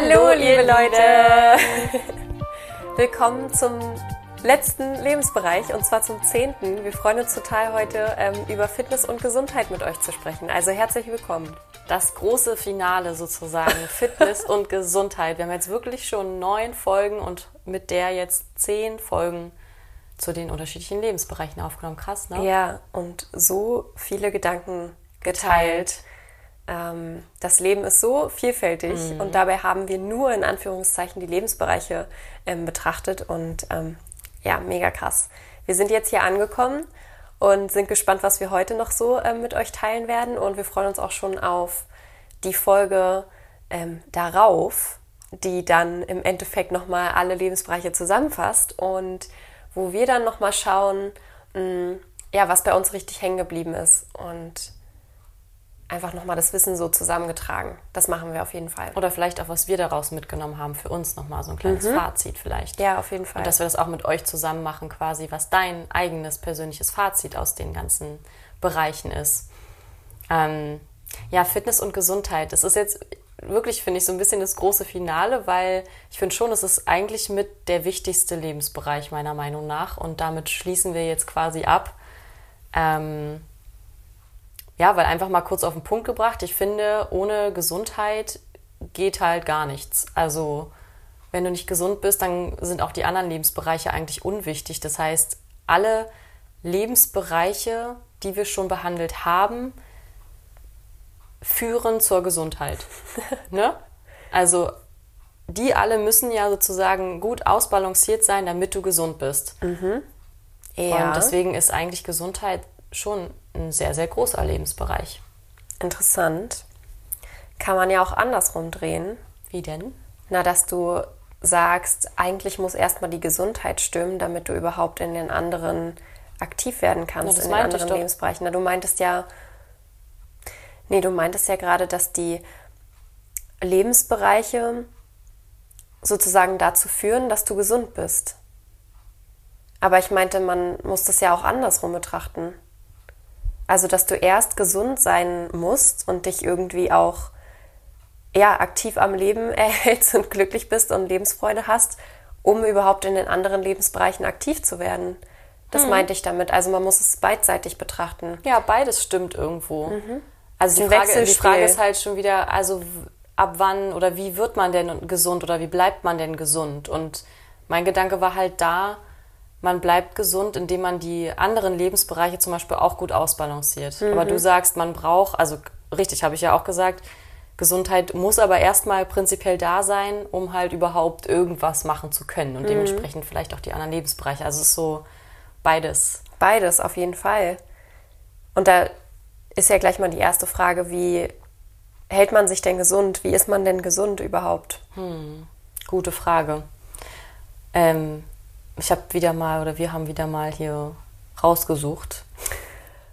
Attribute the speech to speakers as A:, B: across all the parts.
A: Hallo, liebe Leute! Willkommen zum letzten Lebensbereich und zwar zum zehnten. Wir freuen uns total heute ähm, über Fitness und Gesundheit mit euch zu sprechen. Also herzlich willkommen.
B: Das große Finale sozusagen, Fitness und Gesundheit. Wir haben jetzt wirklich schon neun Folgen und mit der jetzt zehn Folgen zu den unterschiedlichen Lebensbereichen aufgenommen. Krass, ne?
A: Ja, und so viele Gedanken geteilt. Ähm, das Leben ist so vielfältig mhm. und dabei haben wir nur in Anführungszeichen die Lebensbereiche ähm, betrachtet und ähm, ja, mega krass. Wir sind jetzt hier angekommen und sind gespannt, was wir heute noch so ähm, mit euch teilen werden und wir freuen uns auch schon auf die Folge ähm, darauf, die dann im Endeffekt nochmal alle Lebensbereiche zusammenfasst und wo wir dann nochmal schauen, mh, mm, ja, was bei uns richtig hängen geblieben ist und einfach nochmal das Wissen so zusammengetragen. Das machen wir auf jeden Fall.
B: Oder vielleicht auch, was wir daraus mitgenommen haben für uns nochmal, so ein kleines mhm. Fazit vielleicht.
A: Ja, auf jeden Fall.
B: Und dass wir das auch mit euch zusammen machen, quasi, was dein eigenes persönliches Fazit aus den ganzen Bereichen ist. Ähm, ja, Fitness und Gesundheit. Das ist jetzt wirklich, finde ich, so ein bisschen das große Finale, weil ich finde schon, es ist eigentlich mit der wichtigste Lebensbereich meiner Meinung nach. Und damit schließen wir jetzt quasi ab. Ähm, ja, weil einfach mal kurz auf den Punkt gebracht, ich finde, ohne Gesundheit geht halt gar nichts. Also wenn du nicht gesund bist, dann sind auch die anderen Lebensbereiche eigentlich unwichtig. Das heißt, alle Lebensbereiche, die wir schon behandelt haben, führen zur Gesundheit. ne? Also die alle müssen ja sozusagen gut ausbalanciert sein, damit du gesund bist. Mhm. Ja. Und deswegen ist eigentlich Gesundheit schon ein sehr, sehr großer Lebensbereich.
A: Interessant. Kann man ja auch andersrum drehen.
B: Wie denn?
A: Na, dass du sagst, eigentlich muss erstmal die Gesundheit stimmen, damit du überhaupt in den anderen aktiv werden kannst, Na, in den anderen Lebensbereichen. Na, du meintest ja, nee, du meintest ja gerade, dass die Lebensbereiche sozusagen dazu führen, dass du gesund bist. Aber ich meinte, man muss das ja auch andersrum betrachten. Also, dass du erst gesund sein musst und dich irgendwie auch ja, aktiv am Leben erhältst und glücklich bist und Lebensfreude hast, um überhaupt in den anderen Lebensbereichen aktiv zu werden. Das mhm. meinte ich damit. Also man muss es beidseitig betrachten.
B: Ja, beides stimmt irgendwo. Mhm. Also die Frage, die Frage ist halt schon wieder, also ab wann oder wie wird man denn gesund oder wie bleibt man denn gesund? Und mein Gedanke war halt da, man bleibt gesund, indem man die anderen Lebensbereiche zum Beispiel auch gut ausbalanciert. Mhm. Aber du sagst, man braucht, also richtig, habe ich ja auch gesagt, Gesundheit muss aber erstmal prinzipiell da sein, um halt überhaupt irgendwas machen zu können und mhm. dementsprechend vielleicht auch die anderen Lebensbereiche. Also es ist so beides.
A: Beides, auf jeden Fall. Und da ist ja gleich mal die erste Frage, wie hält man sich denn gesund? Wie ist man denn gesund überhaupt?
B: Hm, gute Frage. Ähm, ich habe wieder mal oder wir haben wieder mal hier rausgesucht.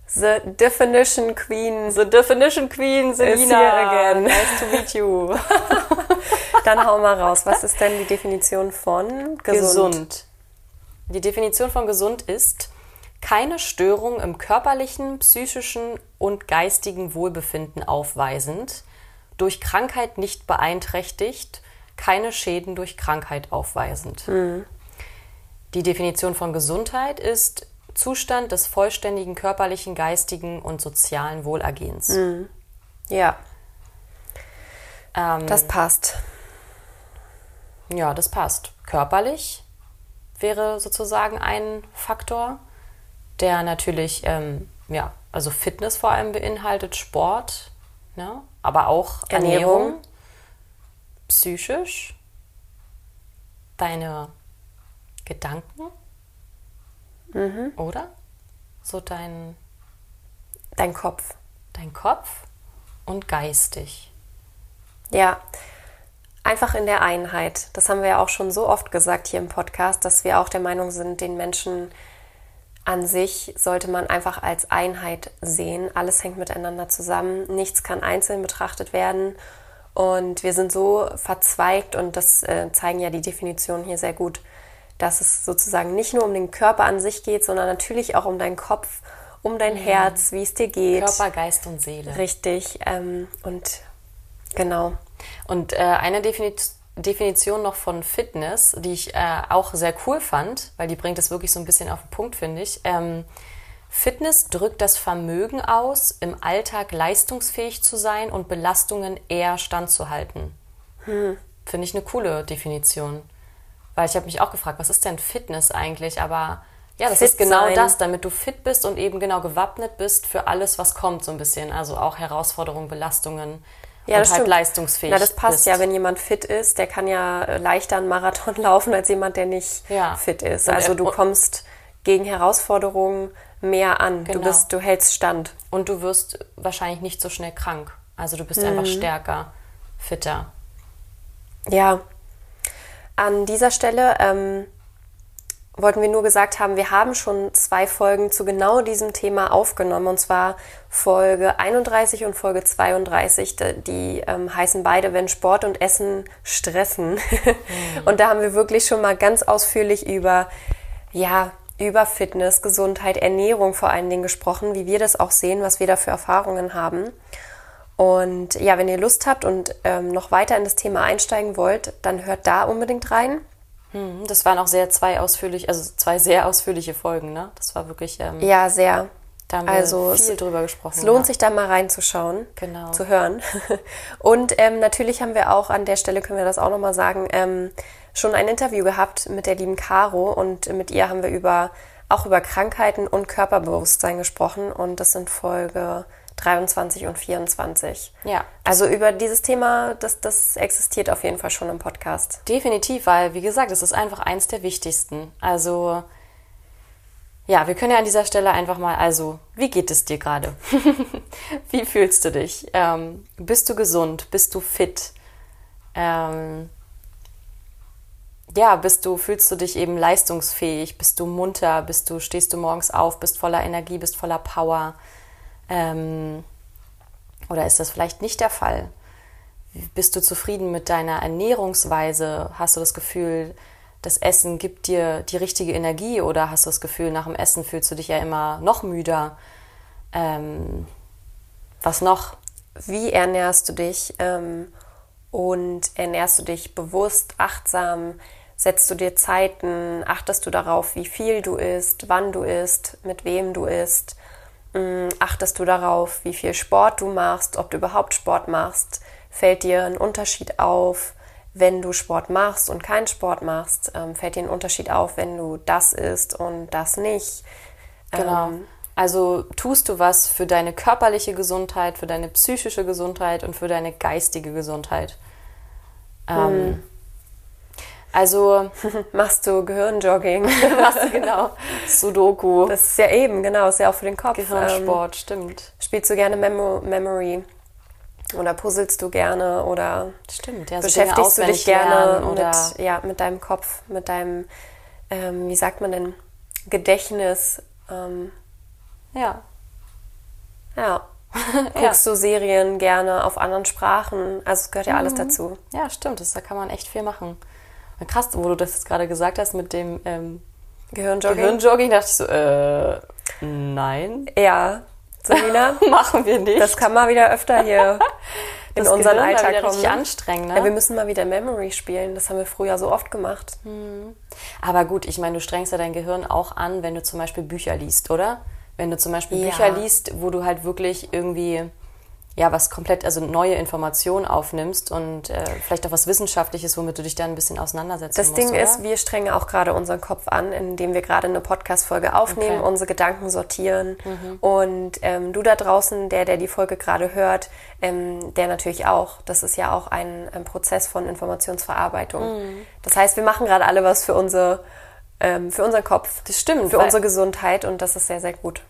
A: The Definition Queen.
B: The Definition Queen, Selina. again. Nice to meet you.
A: Dann hau mal raus. Was ist denn die Definition von gesund? gesund?
B: Die Definition von gesund ist keine Störung im körperlichen, psychischen und geistigen Wohlbefinden aufweisend, durch Krankheit nicht beeinträchtigt, keine Schäden durch Krankheit aufweisend. Mhm. Die Definition von Gesundheit ist Zustand des vollständigen körperlichen, geistigen und sozialen Wohlergehens. Mhm.
A: Ja. Ähm, das passt.
B: Ja, das passt. Körperlich wäre sozusagen ein Faktor, der natürlich, ähm, ja, also Fitness vor allem beinhaltet, Sport, ne? aber auch Ernährung, Ernährung psychisch, deine Gedanken, mhm. oder? So dein,
A: dein Kopf.
B: Dein Kopf und geistig.
A: Ja, einfach in der Einheit. Das haben wir ja auch schon so oft gesagt hier im Podcast, dass wir auch der Meinung sind, den Menschen an sich sollte man einfach als Einheit sehen. Alles hängt miteinander zusammen. Nichts kann einzeln betrachtet werden. Und wir sind so verzweigt und das äh, zeigen ja die Definitionen hier sehr gut, dass es sozusagen nicht nur um den Körper an sich geht, sondern natürlich auch um deinen Kopf, um dein mhm. Herz, wie es dir geht.
B: Körper, Geist und Seele.
A: Richtig. Ähm, und genau.
B: Und äh, eine Definition Definition noch von Fitness, die ich äh, auch sehr cool fand, weil die bringt es wirklich so ein bisschen auf den Punkt, finde ich. Ähm, Fitness drückt das Vermögen aus, im Alltag leistungsfähig zu sein und Belastungen eher standzuhalten. Hm. Finde ich eine coole Definition. Weil ich habe mich auch gefragt, was ist denn Fitness eigentlich? Aber ja, das fit ist genau sein. das, damit du fit bist und eben genau gewappnet bist für alles, was kommt, so ein bisschen. Also auch Herausforderungen, Belastungen
A: ja, und halt leistungsfähig. Na, das passt bist. ja, wenn jemand fit ist, der kann ja äh, leichter einen Marathon laufen als jemand, der nicht ja. fit ist. Also du kommst gegen Herausforderungen mehr an. Genau. Du bist, du hältst stand.
B: Und du wirst wahrscheinlich nicht so schnell krank. Also du bist mhm. einfach stärker, fitter.
A: Ja. An dieser Stelle ähm, wollten wir nur gesagt haben, wir haben schon zwei Folgen zu genau diesem Thema aufgenommen, und zwar Folge 31 und Folge 32. Die ähm, heißen beide, wenn Sport und Essen stressen. Mhm. Und da haben wir wirklich schon mal ganz ausführlich über, ja, über Fitness, Gesundheit, Ernährung vor allen Dingen gesprochen, wie wir das auch sehen, was wir da für Erfahrungen haben. Und ja, wenn ihr Lust habt und ähm, noch weiter in das Thema einsteigen wollt, dann hört da unbedingt rein.
B: Mhm, das waren auch sehr zwei ausführlich, also zwei sehr ausführliche Folgen, ne? Das war wirklich.
A: Ähm, ja, sehr.
B: Da haben wir also viel es, drüber gesprochen.
A: Es lohnt ja. sich da mal reinzuschauen,
B: genau.
A: zu hören. Und ähm, natürlich haben wir auch an der Stelle können wir das auch nochmal sagen, ähm, schon ein Interview gehabt mit der lieben Caro und mit ihr haben wir über auch über Krankheiten und Körperbewusstsein gesprochen und das sind Folge 23 und 24.
B: Ja.
A: Also über dieses Thema, das, das existiert auf jeden Fall schon im Podcast.
B: Definitiv, weil, wie gesagt, es ist einfach eins der wichtigsten. Also, ja, wir können ja an dieser Stelle einfach mal, also, wie geht es dir gerade? wie fühlst du dich? Ähm, bist du gesund? Bist du fit? Ähm, ja, bist du, fühlst du dich eben leistungsfähig? Bist du munter? Bist du, stehst du morgens auf? Bist voller Energie? Bist voller Power? Ähm, oder ist das vielleicht nicht der Fall? Bist du zufrieden mit deiner Ernährungsweise? Hast du das Gefühl, das Essen gibt dir die richtige Energie oder hast du das Gefühl, nach dem Essen fühlst du dich ja immer noch müder? Ähm, was noch?
A: Wie ernährst du dich? Ähm, und ernährst du dich bewusst, achtsam? Setzt du dir Zeiten? Achtest du darauf, wie viel du isst, wann du isst, mit wem du isst? Mm, achtest du darauf, wie viel Sport du machst, ob du überhaupt Sport machst? Fällt dir ein Unterschied auf, wenn du Sport machst und keinen Sport machst? Ähm, fällt dir ein Unterschied auf, wenn du das isst und das nicht?
B: Genau. Ähm, also tust du was für deine körperliche Gesundheit, für deine psychische Gesundheit und für deine geistige Gesundheit. Ähm, hm. Also
A: machst du Gehirnjogging.
B: machst du genau. Sudoku.
A: Das ist ja eben, genau, ist ja auch für den Kopf.
B: Gehirnsport, ähm, stimmt.
A: Spielst du gerne Memo Memory? Oder puzzelst du gerne? Oder
B: stimmt, ja,
A: so beschäftigst du dich gerne mit, ja, mit deinem Kopf, mit deinem, ähm, wie sagt man denn, Gedächtnis? Ähm,
B: ja.
A: Ja. Guckst ja. du Serien gerne auf anderen Sprachen? Also es gehört ja alles mhm. dazu.
B: Ja, stimmt. Das, da kann man echt viel machen. Krass, wo du das jetzt gerade gesagt hast mit dem ähm,
A: Gehirnjogging.
B: Gehirnjogging, dachte ich so, äh, nein.
A: Ja, Selina,
B: machen wir nicht.
A: Das kann mal wieder öfter hier in das unseren Gehirn Alltag kommen.
B: Richtig anstrengend, ne?
A: Ja, wir müssen mal wieder Memory spielen. Das haben wir früher so oft gemacht.
B: Hm. Aber gut, ich meine, du strengst ja dein Gehirn auch an, wenn du zum Beispiel Bücher liest, oder? Wenn du zum Beispiel ja. Bücher liest, wo du halt wirklich irgendwie ja, was komplett, also neue Informationen aufnimmst und äh, vielleicht auch was Wissenschaftliches, womit du dich dann ein bisschen auseinandersetzen
A: das
B: musst.
A: Das Ding
B: oder?
A: ist, wir strengen auch gerade unseren Kopf an, indem wir gerade eine Podcast-Folge aufnehmen, okay. unsere Gedanken sortieren. Mhm. Und ähm, du da draußen, der, der die Folge gerade hört, ähm, der natürlich auch. Das ist ja auch ein, ein Prozess von Informationsverarbeitung. Mhm. Das heißt, wir machen gerade alle was für unsere ähm, für unseren Kopf.
B: Das stimmt.
A: Für unsere Gesundheit und das ist sehr, sehr gut.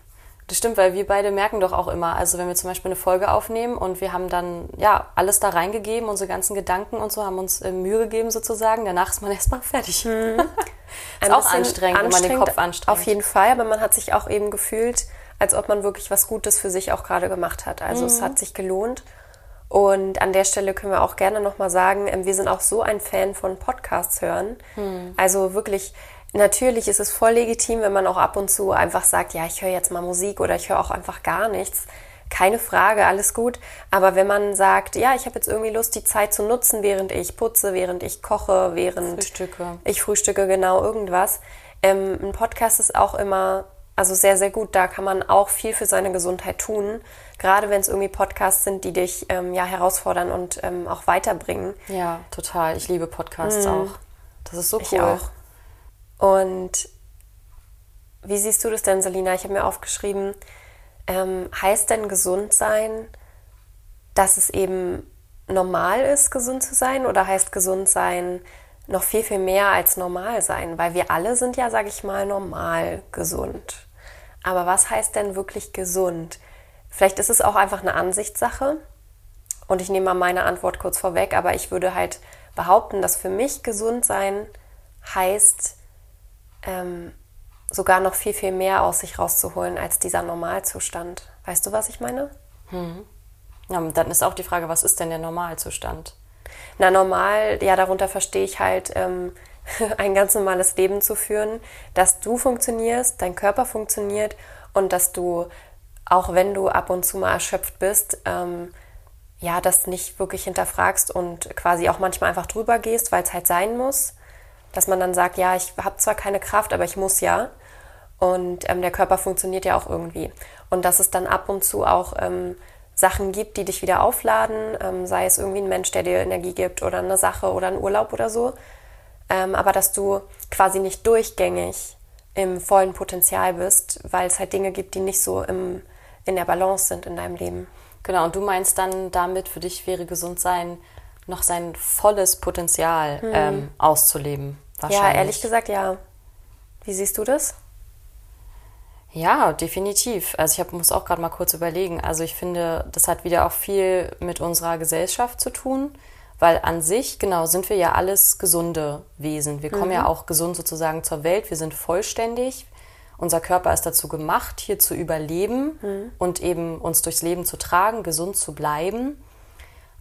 B: Das stimmt, weil wir beide merken doch auch immer, also wenn wir zum Beispiel eine Folge aufnehmen und wir haben dann ja alles da reingegeben, unsere ganzen Gedanken und so, haben uns äh, Mühe gegeben sozusagen, danach ist man erstmal fertig. Mhm. ist auch anstrengend, wenn man den Kopf anstrengt.
A: Auf jeden Fall, aber man hat sich auch eben gefühlt, als ob man wirklich was Gutes für sich auch gerade gemacht hat. Also mhm. es hat sich gelohnt. Und an der Stelle können wir auch gerne nochmal sagen, ähm, wir sind auch so ein Fan von Podcasts hören. Mhm. Also wirklich Natürlich ist es voll legitim, wenn man auch ab und zu einfach sagt, ja, ich höre jetzt mal Musik oder ich höre auch einfach gar nichts. keine Frage, alles gut. Aber wenn man sagt, ja, ich habe jetzt irgendwie Lust, die Zeit zu nutzen, während ich putze, während ich koche, während
B: Frühstücke.
A: ich frühstücke, genau irgendwas. Ähm, ein Podcast ist auch immer, also sehr, sehr gut. Da kann man auch viel für seine Gesundheit tun. Gerade wenn es irgendwie Podcasts sind, die dich ähm, ja herausfordern und ähm, auch weiterbringen.
B: Ja, total. Ich liebe Podcasts auch. Das ist so cool.
A: Ich auch. Und wie siehst du das denn, Selina? Ich habe mir aufgeschrieben, ähm, heißt denn gesund sein, dass es eben normal ist, gesund zu sein? Oder heißt gesund sein noch viel, viel mehr als normal sein? Weil wir alle sind ja, sage ich mal, normal gesund. Aber was heißt denn wirklich gesund? Vielleicht ist es auch einfach eine Ansichtssache. Und ich nehme mal meine Antwort kurz vorweg, aber ich würde halt behaupten, dass für mich gesund sein heißt, ähm, sogar noch viel, viel mehr aus sich rauszuholen als dieser Normalzustand. Weißt du, was ich meine?
B: Hm. Ja, dann ist auch die Frage, was ist denn der Normalzustand?
A: Na, normal, ja, darunter verstehe ich halt, ähm, ein ganz normales Leben zu führen, dass du funktionierst, dein Körper funktioniert und dass du, auch wenn du ab und zu mal erschöpft bist, ähm, ja, das nicht wirklich hinterfragst und quasi auch manchmal einfach drüber gehst, weil es halt sein muss dass man dann sagt, ja, ich habe zwar keine Kraft, aber ich muss ja. Und ähm, der Körper funktioniert ja auch irgendwie. Und dass es dann ab und zu auch ähm, Sachen gibt, die dich wieder aufladen, ähm, sei es irgendwie ein Mensch, der dir Energie gibt oder eine Sache oder ein Urlaub oder so. Ähm, aber dass du quasi nicht durchgängig im vollen Potenzial bist, weil es halt Dinge gibt, die nicht so im, in der Balance sind in deinem Leben.
B: Genau, und du meinst dann damit, für dich wäre gesund sein, noch sein volles Potenzial hm. ähm,
A: Ja, ehrlich gesagt, ja. Wie siehst du das?
B: Ja, definitiv. Also ich hab, muss auch gerade mal kurz überlegen. Also ich finde, das hat wieder auch viel mit unserer Gesellschaft zu tun, weil an sich, genau, sind wir ja alles gesunde Wesen. Wir kommen mhm. ja auch gesund sozusagen zur Welt. Wir sind vollständig. Unser Körper ist dazu gemacht, hier zu überleben mhm. und eben uns durchs Leben zu tragen, gesund zu bleiben.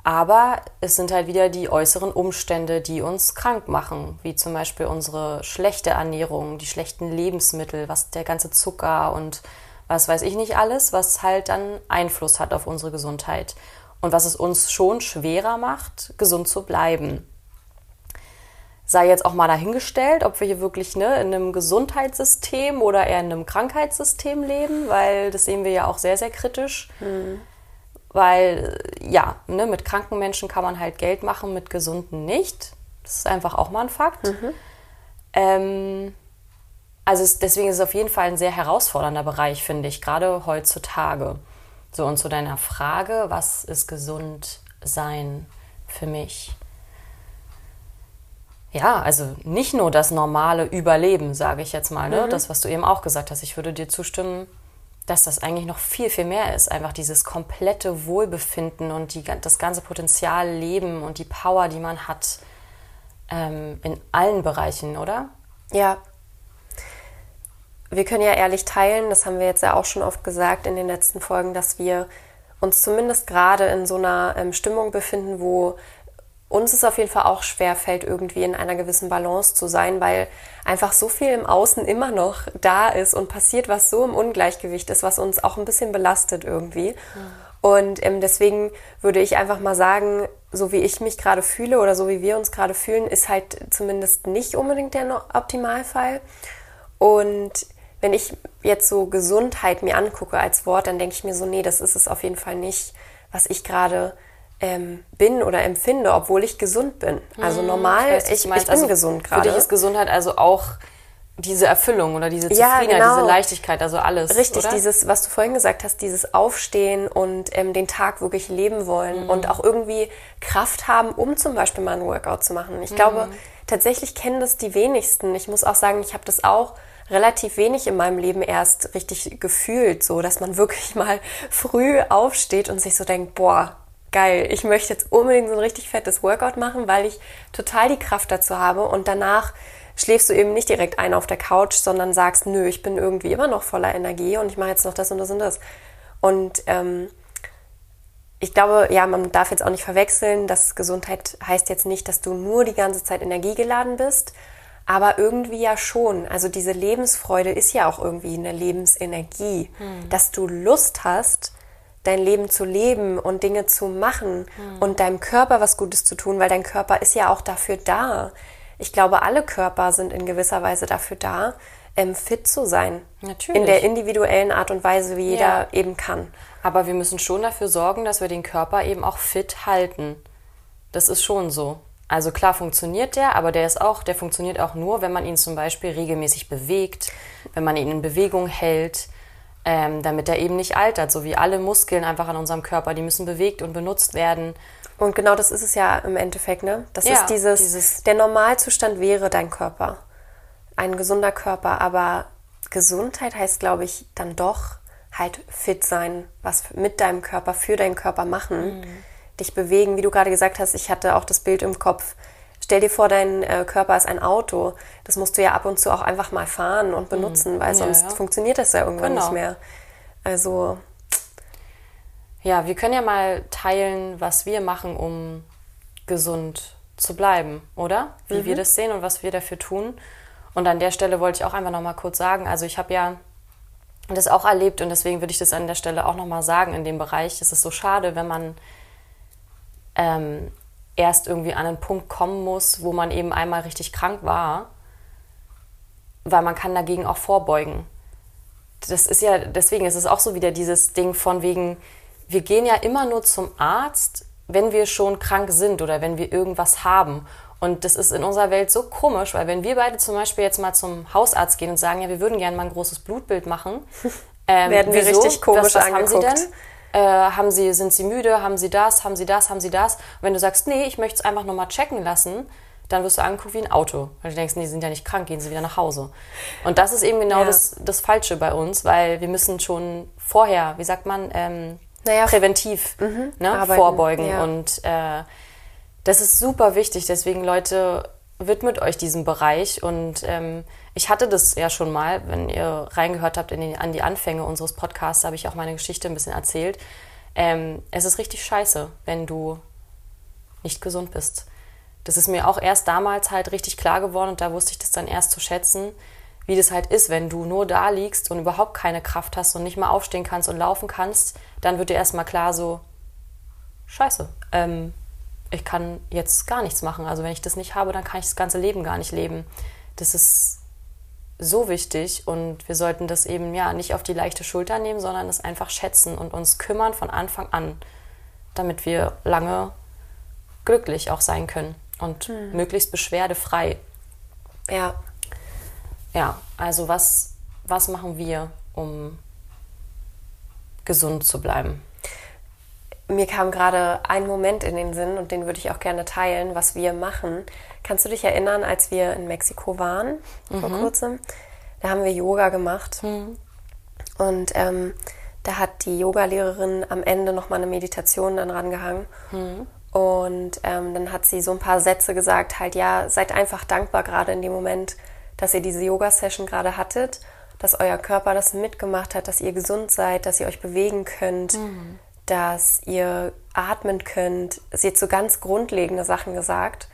B: Aber es sind halt wieder die äußeren Umstände, die uns krank machen, wie zum Beispiel unsere schlechte Ernährung, die schlechten Lebensmittel, was der ganze Zucker und was weiß ich nicht alles, was halt dann Einfluss hat auf unsere Gesundheit und was es uns schon schwerer macht, gesund zu bleiben. Sei jetzt auch mal dahingestellt, ob wir hier wirklich ne, in einem Gesundheitssystem oder eher in einem Krankheitssystem leben, weil das sehen wir ja auch sehr, sehr kritisch. Mhm weil ja, ne, mit kranken Menschen kann man halt Geld machen, mit gesunden nicht. Das ist einfach auch mal ein Fakt. Mhm. Ähm, also es, deswegen ist es auf jeden Fall ein sehr herausfordernder Bereich, finde ich, gerade heutzutage. So, und zu deiner Frage, was ist gesund sein für mich? Ja, also nicht nur das normale Überleben, sage ich jetzt mal, ne? Mhm. das, was du eben auch gesagt hast. Ich würde dir zustimmen, dass das eigentlich noch viel, viel mehr ist. Einfach dieses komplette Wohlbefinden und die, das ganze Potenzial Leben und die Power, die man hat ähm, in allen Bereichen, oder?
A: Ja. Wir können ja ehrlich teilen, das haben wir jetzt ja auch schon oft gesagt in den letzten Folgen, dass wir uns zumindest gerade in so einer ähm, Stimmung befinden, wo uns es auf jeden Fall auch schwer fällt, irgendwie in einer gewissen Balance zu sein, weil einfach so viel im Außen immer noch da ist und passiert, was so im Ungleichgewicht ist, was uns auch ein bisschen belastet irgendwie. Mhm. Und ähm, deswegen würde ich einfach mal sagen, so wie ich mich gerade fühle oder so wie wir uns gerade fühlen, ist halt zumindest nicht unbedingt der Optimalfall. Und wenn ich jetzt so Gesundheit mir angucke als Wort, dann denke ich mir so, nee, das ist es auf jeden Fall nicht, was ich gerade ähm, bin oder empfinde, obwohl ich gesund bin. Also hm, normal, ich, weiß, ich, ich bin
B: also
A: gesund gerade.
B: Für dich ist Gesundheit also auch diese Erfüllung oder diese Zufriedenheit, ja, genau. diese Leichtigkeit, also alles.
A: Richtig,
B: oder?
A: dieses, was du vorhin gesagt hast, dieses Aufstehen und ähm, den Tag wirklich leben wollen mhm. und auch irgendwie Kraft haben, um zum Beispiel mal ein Workout zu machen. Ich mhm. glaube, tatsächlich kennen das die wenigsten. Ich muss auch sagen, ich habe das auch relativ wenig in meinem Leben erst richtig gefühlt, so dass man wirklich mal früh aufsteht und sich so denkt, boah, geil, ich möchte jetzt unbedingt so ein richtig fettes Workout machen, weil ich total die Kraft dazu habe und danach schläfst du eben nicht direkt ein auf der Couch, sondern sagst, nö, ich bin irgendwie immer noch voller Energie und ich mache jetzt noch das und das und das. Und ähm, ich glaube, ja, man darf jetzt auch nicht verwechseln, dass Gesundheit heißt jetzt nicht, dass du nur die ganze Zeit energiegeladen bist, aber irgendwie ja schon. Also diese Lebensfreude ist ja auch irgendwie eine Lebensenergie, hm. dass du Lust hast, dein Leben zu leben und Dinge zu machen und deinem Körper was Gutes zu tun, weil dein Körper ist ja auch dafür da. Ich glaube, alle Körper sind in gewisser Weise dafür da, ähm, fit zu sein.
B: Natürlich.
A: In der individuellen Art und Weise, wie jeder
B: Ja.
A: eben kann.
B: Aber wir müssen schon dafür sorgen, dass wir den Körper eben auch fit halten. Das ist schon so. Also klar funktioniert der, aber der ist auch, der funktioniert auch nur, wenn man ihn zum Beispiel regelmäßig bewegt, wenn man ihn in Bewegung hält, ähm, damit er eben nicht altert. So wie alle Muskeln einfach an unserem Körper, die müssen bewegt und benutzt werden.
A: Und genau das ist es ja im Endeffekt, ne? Das
B: Ja,
A: ist dieses,
B: dieses-
A: der Normalzustand wäre dein Körper. Ein gesunder Körper, aber Gesundheit heißt, glaube ich, dann doch halt fit sein, was mit deinem Körper, für deinen Körper machen,
B: Mhm.
A: dich bewegen, wie du gerade gesagt hast, ich hatte auch das Bild im Kopf. Stell dir vor, dein äh, Körper ist ein Auto. Das musst du ja ab und zu auch einfach mal fahren und benutzen, weil
B: Mhm. Ja,
A: sonst
B: ja.
A: funktioniert das ja irgendwann
B: Genau.
A: nicht mehr. Also,
B: Ja, wir können ja mal teilen, was wir machen, um gesund zu bleiben, oder? Wie wir das sehen und was wir dafür tun. Und an der Stelle wollte ich auch einfach noch mal kurz sagen, also ich habe ja das auch erlebt und deswegen würde ich das an der Stelle auch noch mal sagen in dem Bereich. Es ist so schade, wenn man ähm, erst irgendwie an einen Punkt kommen muss, wo man eben einmal richtig krank war, weil man kann dagegen auch vorbeugen das ist ja, deswegen ist es auch so wieder dieses Ding von wegen, wir gehen ja immer nur zum Arzt, wenn wir schon krank sind oder wenn wir irgendwas haben. Und das ist in unserer Welt so komisch, weil wenn wir beide zum Beispiel jetzt mal zum Hausarzt gehen und sagen, ja, wir würden gerne mal ein großes Blutbild machen, ähm,
A: Werden wir richtig komisch
B: was, was haben Sie
A: angeguckt.
B: denn? Äh, haben Sie, sind Sie müde? Haben Sie das? Haben Sie das? Haben Sie das? Und wenn du sagst, nee, ich möchte es einfach nur mal checken lassen, dann wirst du angeguckt wie ein Auto. Weil du denkst, nee, Sie sind ja nicht krank, gehen Sie wieder nach Hause. Und das ist eben genau
A: Ja.
B: das, das Falsche bei uns, weil wir müssen schon vorher, wie sagt man, ähm,
A: Naja,
B: präventiv ne,
A: arbeiten,
B: vorbeugen.
A: ja.
B: Und äh, das ist super wichtig. Deswegen, Leute, widmet euch diesem Bereich. Und ähm, ich hatte das ja schon mal, wenn ihr reingehört habt die, an die Anfänge unseres Podcasts, habe ich auch meine Geschichte ein bisschen erzählt. Ähm, es ist richtig scheiße, wenn du nicht gesund bist. Das ist mir auch erst damals halt richtig klar geworden und da wusste ich das dann erst zu schätzen, wie das halt ist, wenn du nur da liegst und überhaupt keine Kraft hast und nicht mal aufstehen kannst und laufen kannst, dann wird dir erstmal klar so, scheiße, ähm, ich kann jetzt gar nichts machen. Also wenn ich das nicht habe, dann kann ich das ganze Leben gar nicht leben. Das ist so wichtig und wir sollten das eben ja nicht auf die leichte Schulter nehmen, sondern es einfach schätzen und uns kümmern von Anfang an, damit wir lange glücklich auch sein können und möglichst beschwerdefrei.
A: ja.
B: Ja, also was, was machen wir, um gesund zu bleiben?
A: Mir kam gerade ein Moment in den Sinn und den würde ich auch gerne teilen, was wir machen. Kannst du dich erinnern, als wir in Mexiko waren vor kurzem? Da haben wir Yoga gemacht. Und ähm, da hat die Yogalehrerin am Ende nochmal eine Meditation dann rangehangen. Und ähm, dann hat sie so ein paar Sätze gesagt, halt ja, seid einfach dankbar gerade in dem Moment, dass ihr diese Yoga-Session gerade hattet, dass euer Körper das mitgemacht hat, dass ihr gesund seid, dass ihr euch bewegen könnt, dass ihr atmen könnt. Sie hat so ganz grundlegende Sachen gesagt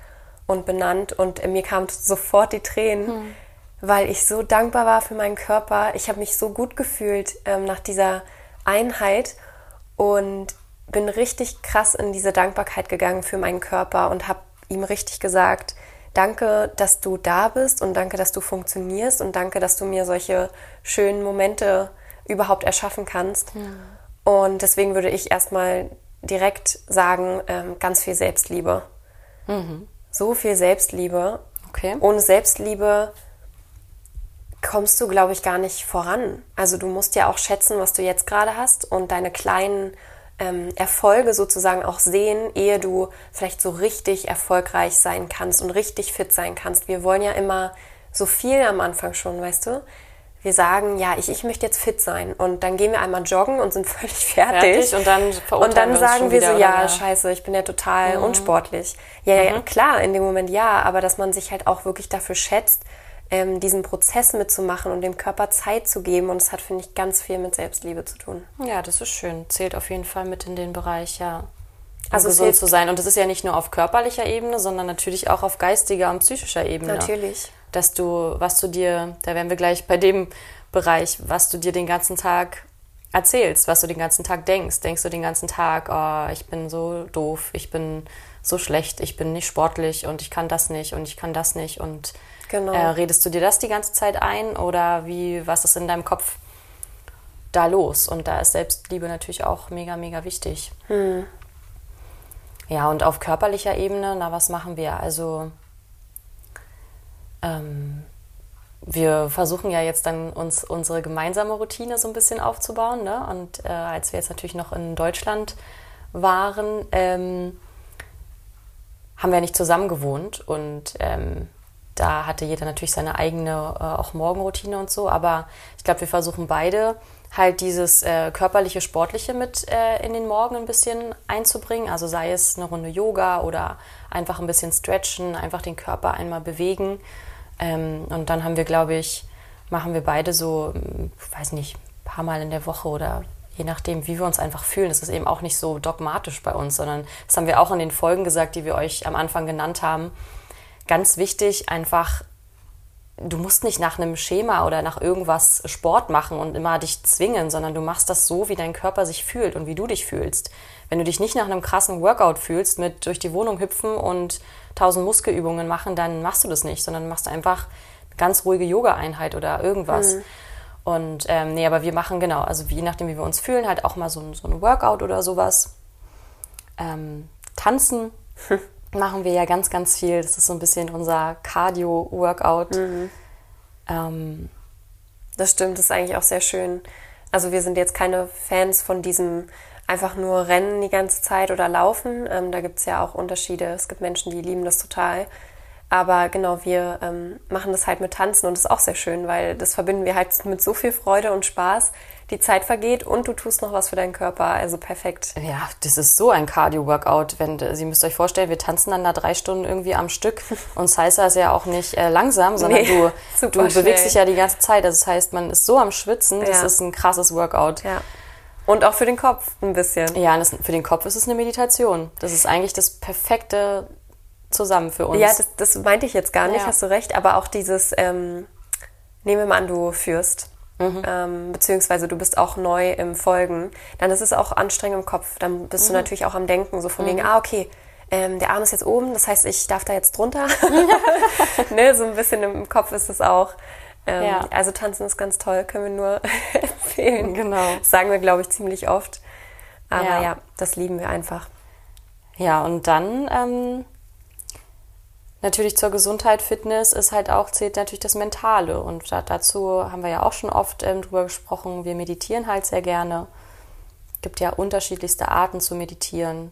A: und benannt und mir kamen sofort die Tränen, weil ich so dankbar war für meinen Körper. Ich habe mich so gut gefühlt ähm, nach dieser Einheit und bin richtig krass in diese Dankbarkeit gegangen für meinen Körper und habe ihm richtig gesagt, danke, dass du da bist und danke, dass du funktionierst und danke, dass du mir solche schönen Momente überhaupt erschaffen kannst. Und deswegen würde ich erstmal direkt sagen, ähm, ganz viel Selbstliebe. So viel Selbstliebe.
B: Okay.
A: Ohne Selbstliebe kommst du, glaube ich, gar nicht voran. Also du musst ja auch schätzen, was du jetzt gerade hast und deine kleinen ähm, Erfolge sozusagen auch sehen, ehe du vielleicht so richtig erfolgreich sein kannst und richtig fit sein kannst. Wir wollen ja immer so viel am Anfang schon, weißt du? Wir sagen, ja, ich, ich möchte jetzt fit sein und dann gehen wir einmal joggen und sind völlig fertig.
B: Fertig und dann
A: Und
B: verurteilen
A: dann
B: wir uns
A: sagen wir so, ja,
B: Ja.
A: scheiße, ich bin ja total unsportlich. Ja, ja, klar, in dem Moment ja, aber dass man sich halt auch wirklich dafür schätzt, ähm, diesen Prozess mitzumachen und dem Körper Zeit zu geben. Und es hat, finde ich, ganz viel mit Selbstliebe zu tun.
B: Ja, das ist schön. Zählt auf jeden Fall mit in den Bereich, ja. Um
A: Also es
B: gesund zu sein. Und das ist ja nicht nur auf körperlicher Ebene, sondern natürlich auch auf geistiger und psychischer Ebene.
A: Natürlich.
B: Dass du, was du dir, da wären wir gleich bei dem Bereich, was du dir den ganzen Tag erzählst, was du den ganzen Tag denkst. Denkst du den ganzen Tag, oh, ich bin so doof, ich bin so schlecht, ich bin nicht sportlich und ich kann das nicht und ich kann das nicht und genau. äh, redest du dir das die ganze Zeit ein oder wie, was ist in deinem Kopf da los? Und da ist Selbstliebe natürlich auch mega, mega wichtig. Hm. Ja, und auf körperlicher Ebene, na, was machen wir? Also, ähm, wir versuchen ja jetzt dann uns unsere gemeinsame Routine so ein bisschen aufzubauen. Ne? Und äh, als wir jetzt natürlich noch in Deutschland waren, ähm, haben wir nicht zusammen gewohnt und ähm, da hatte jeder natürlich seine eigene äh, auch Morgenroutine und so. Aber ich glaube, wir versuchen beide halt dieses äh, körperliche, sportliche mit äh, in den Morgen ein bisschen einzubringen. Also sei es eine Runde Yoga oder einfach ein bisschen stretchen, einfach den Körper einmal bewegen. Ähm, und dann haben wir, glaube ich, machen wir beide so, hm, weiß nicht, ein paar Mal in der Woche oder je nachdem, wie wir uns einfach fühlen. Das ist eben auch nicht so dogmatisch bei uns, sondern das haben wir auch in den Folgen gesagt, die wir euch am Anfang genannt haben. Ganz wichtig, einfach, du musst nicht nach einem Schema oder nach irgendwas Sport machen und immer dich zwingen, sondern du machst das so, wie dein Körper sich fühlt und wie du dich fühlst. Wenn du dich nicht nach einem krassen Workout fühlst, mit durch die Wohnung hüpfen und tausend Muskelübungen machen, dann machst du das nicht, sondern machst einfach eine ganz ruhige Yoga-Einheit oder irgendwas. Mhm. Und ähm, nee, aber wir machen genau, also je nachdem, wie wir uns fühlen, halt auch mal so, ein, so ein Workout oder sowas. Ähm, tanzen machen wir ja ganz, ganz viel. Das ist so ein bisschen unser Cardio-Workout. Mhm.
A: Ähm, das stimmt, das ist eigentlich auch sehr schön. Also wir sind jetzt keine Fans von diesem einfach nur Rennen die ganze Zeit oder Laufen. Ähm, da gibt es ja auch Unterschiede. Es gibt Menschen, die lieben das total. Aber genau, wir ähm, machen das halt mit Tanzen und das ist auch sehr schön, weil das verbinden wir halt mit so viel Freude und Spaß. Die Zeit vergeht und du tust noch was für deinen Körper, also perfekt.
B: Ja, das ist so ein Cardio-Workout. Wenn Sie müsst euch vorstellen, wir tanzen dann da drei Stunden irgendwie am Stück und Salsa ist ja auch nicht äh, langsam, sondern nee, du, du bewegst dich ja die ganze Zeit. Also das heißt, man ist so am Schwitzen, das ja. ist ein krasses Workout.
A: Ja. Und auch für den Kopf ein bisschen.
B: Ja, das, für den Kopf ist es eine Meditation. Das ist eigentlich das perfekte zusammen für uns.
A: Ja, das, das meinte ich jetzt gar nicht, ja. hast du recht. Aber auch dieses, ähm, nehmen wir mal an, du führst. Mhm. Ähm, beziehungsweise du bist auch neu im Folgen, dann ist es auch anstrengend im Kopf. Dann bist mhm. du natürlich auch am Denken, so von mhm. wegen, ah, okay, ähm, der Arm ist jetzt oben, das heißt, ich darf da jetzt drunter. ne, so ein bisschen im Kopf ist es auch. Ähm, ja. Also tanzen ist ganz toll, können wir nur empfehlen. Genau. Das sagen wir, glaube ich, ziemlich oft. Aber ja. ja. das lieben wir einfach.
B: Ja, und dann ähm, natürlich zur Gesundheit, Fitness ist halt auch, zählt natürlich das Mentale. Und da, dazu haben wir ja auch schon oft ähm, drüber gesprochen. Wir meditieren halt sehr gerne. Es gibt ja unterschiedlichste Arten zu meditieren.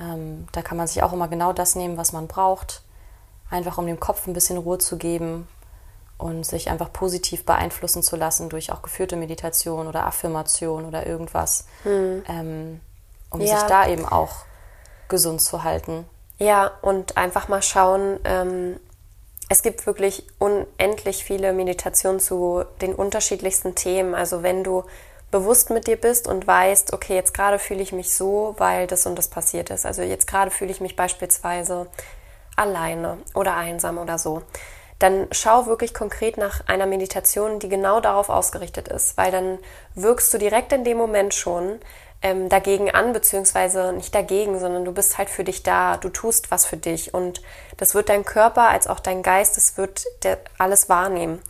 B: Ähm, da kann man sich auch immer genau das nehmen, was man braucht. Einfach um dem Kopf ein bisschen Ruhe zu geben und sich einfach positiv beeinflussen zu lassen durch auch geführte Meditation oder Affirmation oder irgendwas, hm. ähm, um ja. sich da eben auch gesund zu halten.
A: Ja, und einfach mal schauen, ähm, es gibt wirklich unendlich viele Meditationen zu den unterschiedlichsten Themen. Also wenn du bewusst mit dir bist und weißt, okay, jetzt gerade fühle ich mich so, weil das und das passiert ist. Also jetzt gerade fühle ich mich beispielsweise alleine oder einsam oder so. Dann schau wirklich konkret nach einer Meditation, die genau darauf ausgerichtet ist, weil dann wirkst du direkt in dem Moment schon ähm, dagegen an, beziehungsweise nicht dagegen, sondern du bist halt für dich da, du tust was für dich und das wird dein Körper als auch dein Geist, das wird alles wahrnehmen.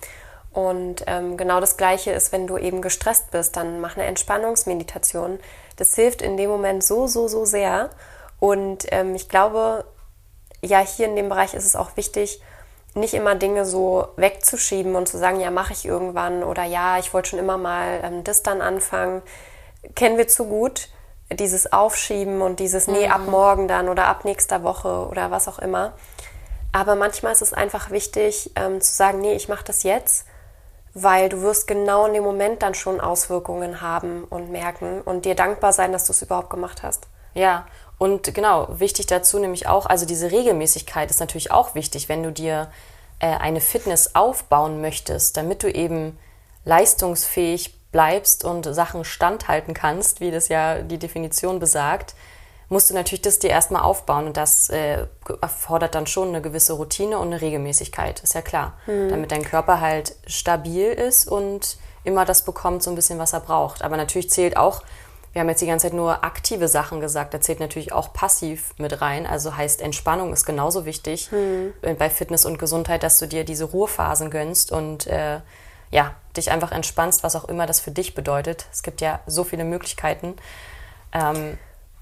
A: Und ähm, genau das Gleiche ist, wenn du eben gestresst bist, dann mach eine Entspannungsmeditation. Das hilft in dem Moment so, so, so sehr. Und ähm, ich glaube, ja, hier in dem Bereich ist es auch wichtig, nicht immer Dinge so wegzuschieben und zu sagen, ja, mache ich irgendwann oder ja, ich wollte schon immer mal ähm, das dann anfangen kennen wir zu gut. Dieses Aufschieben und dieses, nee, ab mhm. morgen dann oder ab nächster Woche oder was auch immer. Aber manchmal ist es einfach wichtig ähm, zu sagen, nee, ich mache das jetzt, weil du wirst genau in dem Moment dann schon Auswirkungen haben und merken und dir dankbar sein, dass du es überhaupt gemacht hast.
B: Ja, und genau, wichtig dazu nämlich auch, also diese Regelmäßigkeit ist natürlich auch wichtig, wenn du dir äh, eine Fitness aufbauen möchtest, damit du eben leistungsfähig bleibst und Sachen standhalten kannst, wie das ja die Definition besagt, musst du natürlich das dir erstmal aufbauen und das äh, erfordert dann schon eine gewisse Routine und eine Regelmäßigkeit, ist ja klar, mhm. damit dein Körper halt stabil ist und immer das bekommt, so ein bisschen, was er braucht. Aber natürlich zählt auch, wir haben jetzt die ganze Zeit nur aktive Sachen gesagt, da zählt natürlich auch passiv mit rein. Also heißt, Entspannung ist genauso wichtig hm. bei Fitness und Gesundheit, dass du dir diese Ruhephasen gönnst und äh, ja, dich einfach entspannst, was auch immer das für dich bedeutet. Es gibt ja so viele Möglichkeiten.
A: Ähm,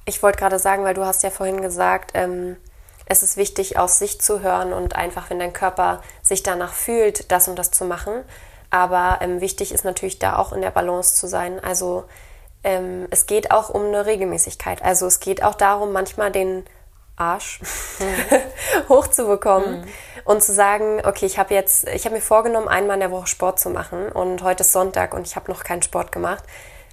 A: ich wollte gerade sagen, weil du hast ja vorhin gesagt, ähm, es ist wichtig, aus sich zu hören und einfach, wenn dein Körper sich danach fühlt, das und das zu machen. Aber ähm, wichtig ist natürlich da auch in der Balance zu sein. Also ähm, es geht auch um eine Regelmäßigkeit. Also es geht auch darum, manchmal den Arsch mhm. hochzubekommen mhm. und zu sagen, okay, ich habe jetzt, ich habe mir vorgenommen, einmal in der Woche Sport zu machen und heute ist Sonntag und ich habe noch keinen Sport gemacht.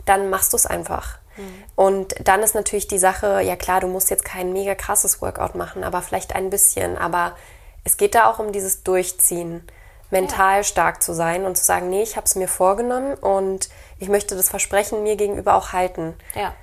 A: Dann machst du es einfach. Mhm. Und dann ist natürlich die Sache, ja klar, du musst jetzt kein mega krasses Workout machen, aber vielleicht ein bisschen. Aber es geht da auch um dieses Durchziehen, mental ja. stark zu sein und zu sagen, nee, ich habe es mir vorgenommen und ich möchte das Versprechen mir gegenüber auch halten. Ja.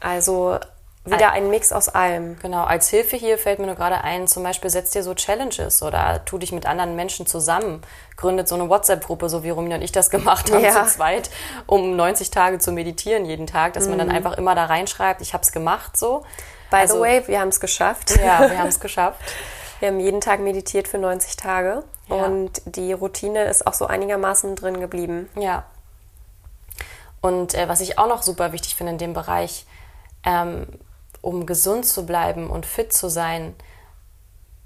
A: Also wieder ein Mix aus allem.
B: Genau, als Hilfe hier fällt mir nur gerade ein, zum Beispiel setzt dir so Challenges oder tu dich mit anderen Menschen zusammen, gründet so eine WhatsApp-Gruppe, so wie Romina und ich das gemacht haben, ja. zu zweit, um 90 Tage zu meditieren jeden Tag, dass mhm. man dann mhm. einfach immer da reinschreibt, ich habe es gemacht so.
A: By also, the way, wir haben es geschafft.
B: Ja, wir haben es geschafft.
A: Wir haben jeden Tag meditiert für 90 Tage ja. und die Routine ist auch so einigermaßen drin geblieben.
B: Ja. Und äh, was ich auch noch super wichtig finde in dem Bereich, ähm, um gesund zu bleiben und fit zu sein,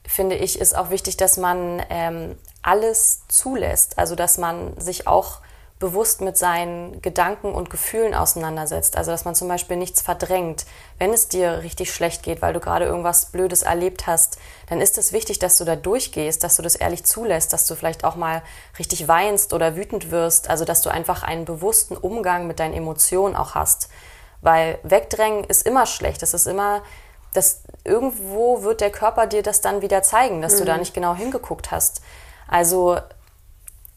B: finde ich, ist auch wichtig, dass man ähm, alles zulässt. Also, dass man sich auch bewusst mit seinen Gedanken und Gefühlen auseinandersetzt. Also, dass man zum Beispiel nichts verdrängt. Wenn es dir richtig schlecht geht, weil du gerade irgendwas Blödes erlebt hast, dann ist es wichtig, dass du da durchgehst, dass du das ehrlich zulässt, dass du vielleicht auch mal richtig weinst oder wütend wirst. Also, dass du einfach einen bewussten Umgang mit deinen Emotionen auch hast. Weil wegdrängen ist immer schlecht. Das ist immer, das, irgendwo wird der Körper dir das dann wieder zeigen, dass mhm. du da mhm. nicht genau hingeguckt hast. Also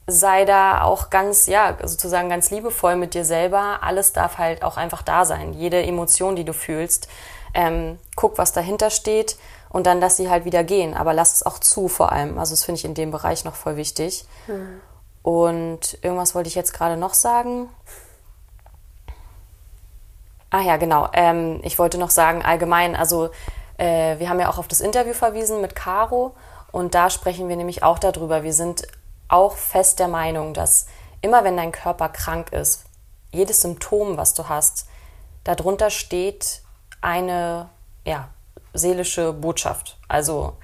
B: sei da auch ganz, ja, sozusagen ganz liebevoll mit dir selber. Alles darf halt auch einfach da sein. Jede Emotion, die du fühlst. Ähm, guck, was dahinter steht und dann lass sie halt wieder gehen. Aber lass es auch zu vor allem. Also das finde ich in dem Bereich noch voll wichtig. Mhm. Und irgendwas wollte ich jetzt gerade noch sagen. Ah ja, genau. Ähm, ich wollte noch sagen, allgemein, also äh, wir haben ja auch auf das Interview verwiesen mit Caro und da sprechen wir nämlich auch darüber. Wir sind auch fest der Meinung, dass immer wenn dein Körper krank ist, jedes Symptom, was du hast, darunter steht eine ja, seelische Botschaft. Also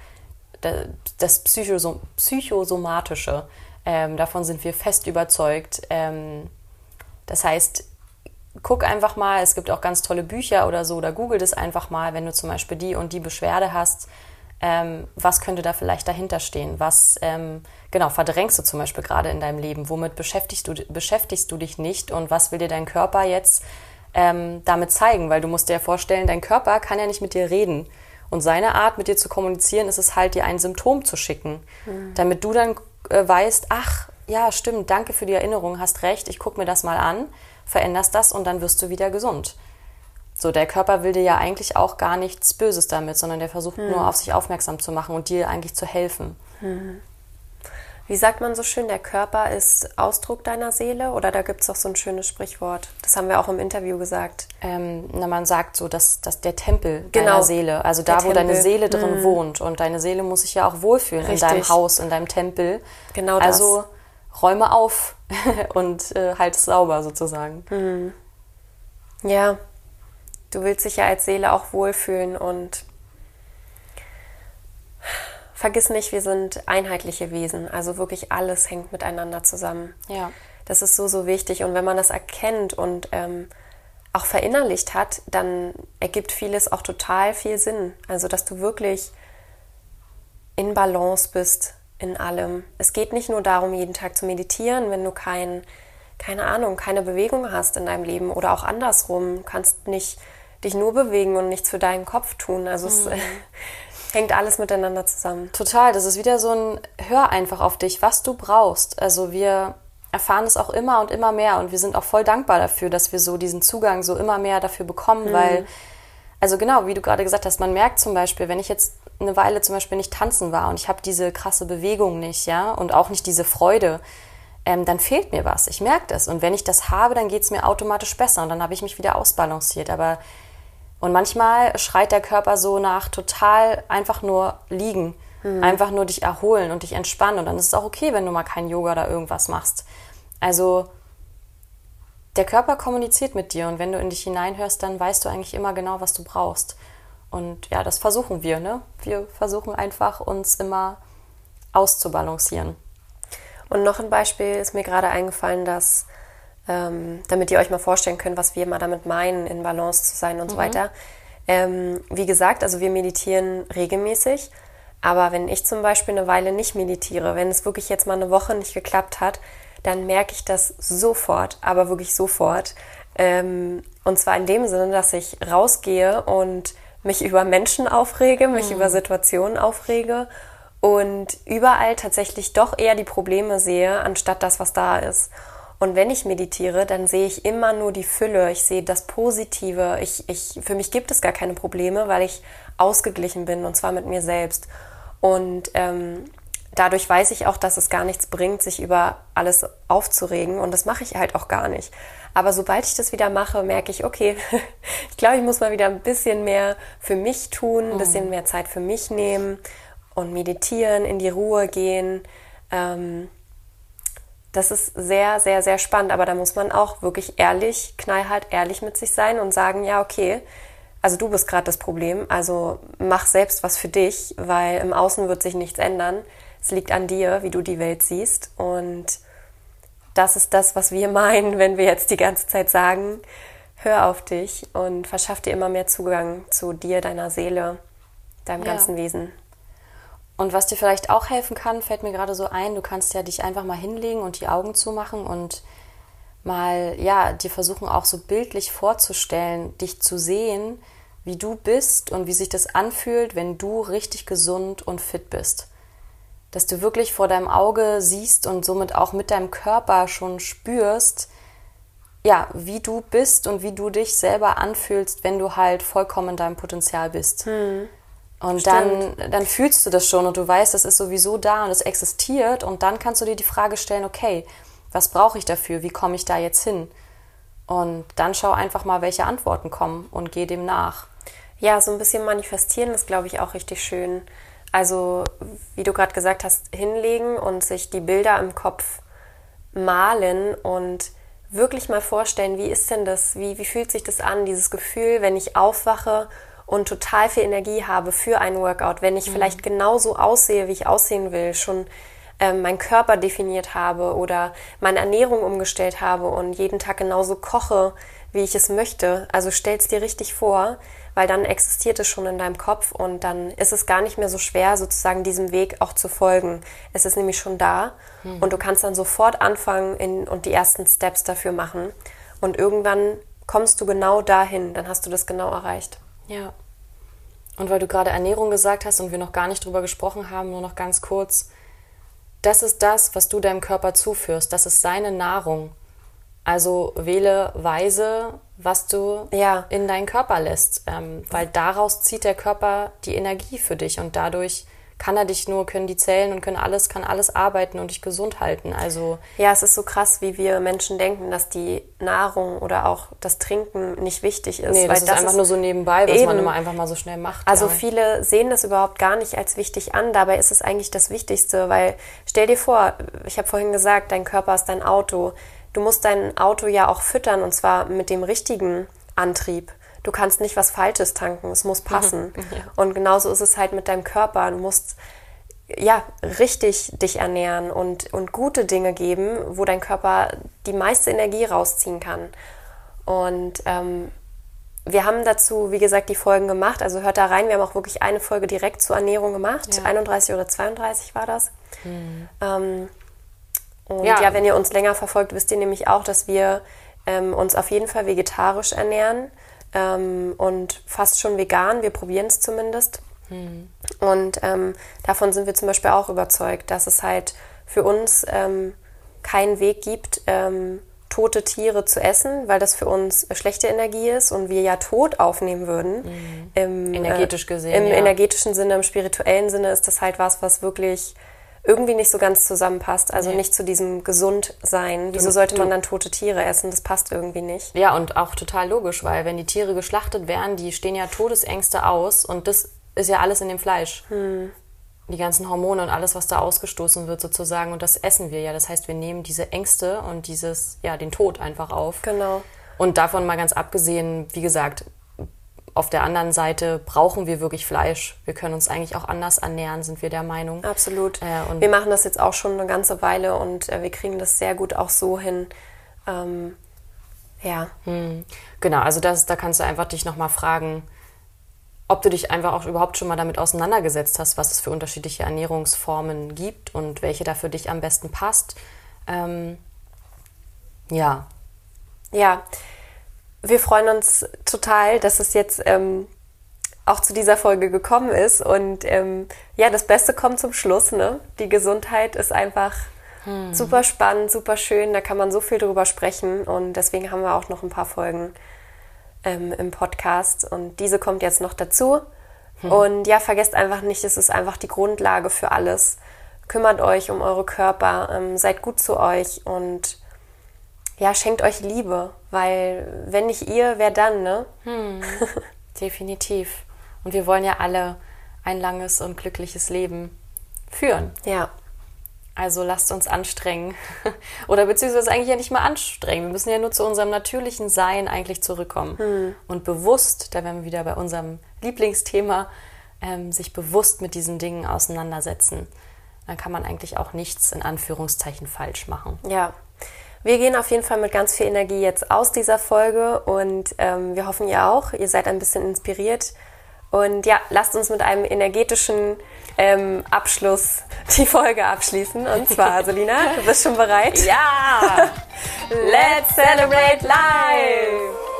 B: das Psychosom Psychosomatische. Ähm, davon sind wir fest überzeugt. Ähm, das heißt, guck einfach mal, es gibt auch ganz tolle Bücher oder so, oder google das einfach mal, wenn du zum Beispiel die und die Beschwerde hast. Ähm, was könnte da vielleicht dahinter stehen? Was, ähm, genau, verdrängst du zum Beispiel gerade in deinem Leben? Womit beschäftigst du, beschäftigst du dich nicht? Und was will dir dein Körper jetzt ähm, damit zeigen? Weil du musst dir ja vorstellen, dein Körper kann ja nicht mit dir reden. Und seine Art, mit dir zu kommunizieren, ist es halt, dir ein Symptom zu schicken. Mhm. Damit du dann äh, weißt, ach, ja, stimmt, danke für die Erinnerung, hast recht, ich gucke mir das mal an veränderst das und dann wirst du wieder gesund. So, der Körper will dir ja eigentlich auch gar nichts Böses damit, sondern der versucht hm. nur auf sich aufmerksam zu machen und dir eigentlich zu helfen. Hm.
A: Wie sagt man so schön, der Körper ist Ausdruck deiner Seele? Oder da gibt es auch so ein schönes Sprichwort. Das haben wir auch im Interview gesagt.
B: Ähm, na, man sagt so, dass, dass der Tempel genau. deiner Seele, also da, wo deine Seele drin hm. wohnt. Und deine Seele muss sich ja auch wohlfühlen Richtig. in deinem Haus, in deinem Tempel. Genau das. Also räume auf und äh, halt es sauber sozusagen. Mhm.
A: Ja, du willst dich ja als Seele auch wohlfühlen und vergiss nicht, wir sind einheitliche Wesen. Also wirklich alles hängt miteinander zusammen. Ja. Das ist so, so wichtig. Und wenn man das erkennt und ähm, auch verinnerlicht hat, dann ergibt vieles auch total viel Sinn. Also, dass du wirklich in Balance bist in allem. Es geht nicht nur darum, jeden Tag zu meditieren, wenn du kein, keine Ahnung, keine Bewegung hast in deinem Leben oder auch andersrum, kannst nicht dich nur bewegen und nichts für deinen Kopf tun. Also mhm. es hängt alles miteinander zusammen.
B: Total, das ist wieder so ein Hör einfach auf dich, was du brauchst. Also wir erfahren es auch immer und immer mehr und wir sind auch voll dankbar dafür, dass wir so diesen Zugang so immer mehr dafür bekommen, mhm. weil also genau, wie du gerade gesagt hast, man merkt zum Beispiel, wenn ich jetzt eine Weile zum Beispiel nicht tanzen war und ich habe diese krasse Bewegung nicht, ja, und auch nicht diese Freude, ähm, dann fehlt mir was. Ich merke das. Und wenn ich das habe, dann geht es mir automatisch besser und dann habe ich mich wieder ausbalanciert. Aber und manchmal schreit der Körper so nach total einfach nur liegen, mhm. einfach nur dich erholen und dich entspannen. Und dann ist es auch okay, wenn du mal kein Yoga oder irgendwas machst. Also der Körper kommuniziert mit dir und wenn du in dich hineinhörst, dann weißt du eigentlich immer genau, was du brauchst. Und ja, das versuchen wir, ne? Wir versuchen einfach, uns immer auszubalancieren.
A: Und noch ein Beispiel ist mir gerade eingefallen, dass, ähm, damit ihr euch mal vorstellen könnt, was wir mal damit meinen, in Balance zu sein und mhm. so weiter. Ähm, wie gesagt, also wir meditieren regelmäßig, aber wenn ich zum Beispiel eine Weile nicht meditiere, wenn es wirklich jetzt mal eine Woche nicht geklappt hat, dann merke ich das sofort, aber wirklich sofort. Ähm, und zwar in dem Sinne, dass ich rausgehe und mich über Menschen aufrege, mich mhm. über Situationen aufrege und überall tatsächlich doch eher die Probleme sehe, anstatt das, was da ist. Und wenn ich meditiere, dann sehe ich immer nur die Fülle. Ich sehe das Positive. Ich, ich, für mich gibt es gar keine Probleme, weil ich ausgeglichen bin und zwar mit mir selbst. Und ähm, dadurch weiß ich auch, dass es gar nichts bringt, sich über alles aufzuregen und das mache ich halt auch gar nicht. Aber sobald ich das wieder mache, merke ich, okay, ich glaube, ich muss mal wieder ein bisschen mehr für mich tun, ein bisschen mhm. mehr Zeit für mich nehmen und meditieren, in die Ruhe gehen. Ähm, das ist sehr, sehr, sehr spannend, aber da muss man auch wirklich ehrlich, knallhart ehrlich mit sich sein und sagen, ja, okay, also du bist gerade das Problem, also mach selbst was für dich, weil im Außen wird sich nichts ändern. Es liegt an dir, wie du die Welt siehst. Und das ist das, was wir meinen, wenn wir jetzt die ganze Zeit sagen, hör auf dich und verschaff dir immer mehr Zugang zu dir, deiner Seele, deinem ja. ganzen Wesen.
B: Und was dir vielleicht auch helfen kann, fällt mir gerade so ein, du kannst ja dich einfach mal hinlegen und die Augen zumachen und mal, ja, dir versuchen auch so bildlich vorzustellen, dich zu sehen, wie du bist und wie sich das anfühlt, wenn du richtig gesund und fit bist dass du wirklich vor deinem Auge siehst und somit auch mit deinem Körper schon spürst, ja, wie du bist und wie du dich selber anfühlst, wenn du halt vollkommen in deinem Potenzial bist. Hm. Und dann, dann fühlst du das schon und du weißt, das ist sowieso da und es existiert und dann kannst du dir die Frage stellen, okay, was brauche ich dafür? Wie komme ich da jetzt hin? Und dann schau einfach mal, welche Antworten kommen und geh dem nach.
A: Ja, so ein bisschen manifestieren ist, glaube ich, auch richtig schön. Also, wie du gerade gesagt hast, hinlegen und sich die Bilder im Kopf malen und wirklich mal vorstellen, wie ist denn das, wie, wie fühlt sich das an, dieses Gefühl, wenn ich aufwache und total viel Energie habe für ein Workout, wenn ich mhm. vielleicht genauso aussehe, wie ich aussehen will, schon ähm, meinen Körper definiert habe oder meine Ernährung umgestellt habe und jeden Tag genauso koche, wie ich es möchte. Also stell's dir richtig vor, weil dann existiert es schon in deinem Kopf und dann ist es gar nicht mehr so schwer, sozusagen diesem Weg auch zu folgen. Es ist nämlich schon da mhm. und du kannst dann sofort anfangen in, und die ersten Steps dafür machen. Und irgendwann kommst du genau dahin, dann hast du das genau erreicht.
B: Ja. Und weil du gerade Ernährung gesagt hast und wir noch gar nicht drüber gesprochen haben, nur noch ganz kurz, das ist das, was du deinem Körper zuführst. Das ist seine Nahrung. Also wähle weise, was du ja. in deinen Körper lässt, ähm, weil daraus zieht der Körper die Energie für dich und dadurch kann er dich nur, können die Zellen und können alles, kann alles arbeiten und dich gesund halten. Also
A: ja, es ist so krass, wie wir Menschen denken, dass die Nahrung oder auch das Trinken nicht wichtig ist.
B: Nee, das ist das einfach ist nur so nebenbei, was eben. man immer einfach mal so schnell macht.
A: Also ja. viele sehen das überhaupt gar nicht als wichtig an. Dabei ist es eigentlich das Wichtigste, weil stell dir vor, ich habe vorhin gesagt, dein Körper ist dein Auto du musst dein Auto ja auch füttern und zwar mit dem richtigen Antrieb. Du kannst nicht was Falsches tanken, es muss passen. Ja. Und genauso ist es halt mit deinem Körper. Du musst ja richtig dich ernähren und, und gute Dinge geben, wo dein Körper die meiste Energie rausziehen kann. Und ähm, wir haben dazu, wie gesagt, die Folgen gemacht. Also hört da rein. Wir haben auch wirklich eine Folge direkt zur Ernährung gemacht. Ja. 31 oder 32 war das. Mhm. Ähm, und ja. ja. wenn ihr uns länger verfolgt, wisst ihr nämlich auch, dass wir ähm, uns auf jeden Fall vegetarisch ernähren ähm, und fast schon vegan. Wir probieren es zumindest. Mhm. Und ähm, davon sind wir zum Beispiel auch überzeugt, dass es halt für uns ähm, keinen Weg gibt, ähm, tote Tiere zu essen, weil das für uns schlechte Energie ist und wir ja Tod aufnehmen würden.
B: Mhm. Im, Energetisch gesehen.
A: Äh, Im ja. energetischen Sinne, im spirituellen Sinne ist das halt was, was wirklich irgendwie nicht so ganz zusammenpasst. Also
B: Nee.
A: nicht zu diesem Gesundsein. Wieso sollte man dann tote Tiere essen? Das passt irgendwie nicht.
B: Ja, und auch total logisch, weil wenn die Tiere geschlachtet werden, die stehen ja Todesängste aus und das ist ja alles in dem Fleisch. Die ganzen Hormone und alles, was da ausgestoßen wird sozusagen und das essen wir ja. Das heißt, wir nehmen diese Ängste und dieses, ja, den Tod einfach auf.
A: Genau.
B: Und davon mal ganz abgesehen, wie gesagt, auf der anderen Seite brauchen wir wirklich Fleisch. Wir können uns eigentlich auch anders ernähren, sind wir der Meinung.
A: Absolut.
B: Äh,
A: wir machen das jetzt auch schon eine ganze Weile und äh, wir kriegen das sehr gut auch so hin. Ähm, ja,
B: Genau, also das, da kannst du einfach dich nochmal fragen, ob du dich einfach auch überhaupt schon mal damit auseinandergesetzt hast, was es für unterschiedliche Ernährungsformen gibt und welche da für dich am besten passt. Ähm, ja,
A: ja. Wir freuen uns total, dass es jetzt ähm, auch zu dieser Folge gekommen ist. Und ähm, ja, das Beste kommt zum Schluss. Ne? Die Gesundheit ist einfach super spannend, super schön. Da kann man so viel drüber sprechen. Und deswegen haben wir auch noch ein paar Folgen ähm, im Podcast. Und diese kommt jetzt noch dazu. Und ja, vergesst einfach nicht, es ist einfach die Grundlage für alles. Kümmert euch um eure Körper, ähm, seid gut zu euch und ja, schenkt euch Liebe, weil wenn nicht ihr, wer dann, ne?
B: definitiv. Und wir wollen ja alle ein langes und glückliches Leben führen.
A: Ja,
B: Also lasst uns anstrengen. Oder beziehungsweise eigentlich ja nicht mal anstrengen. Wir müssen ja nur zu unserem natürlichen Sein eigentlich zurückkommen. Und bewusst, da wären wir wieder bei unserem Lieblingsthema, ähm, sich bewusst mit diesen Dingen auseinandersetzen. Dann kann man eigentlich auch nichts in Anführungszeichen falsch machen.
A: ja. Wir gehen auf jeden Fall mit ganz viel Energie jetzt aus dieser Folge und ähm, wir hoffen ihr auch. Ihr seid ein bisschen inspiriert. Und ja, lasst uns mit einem energetischen ähm, Abschluss die Folge abschließen. Und zwar, Selina, du bist schon bereit?
B: Ja! Let's celebrate life!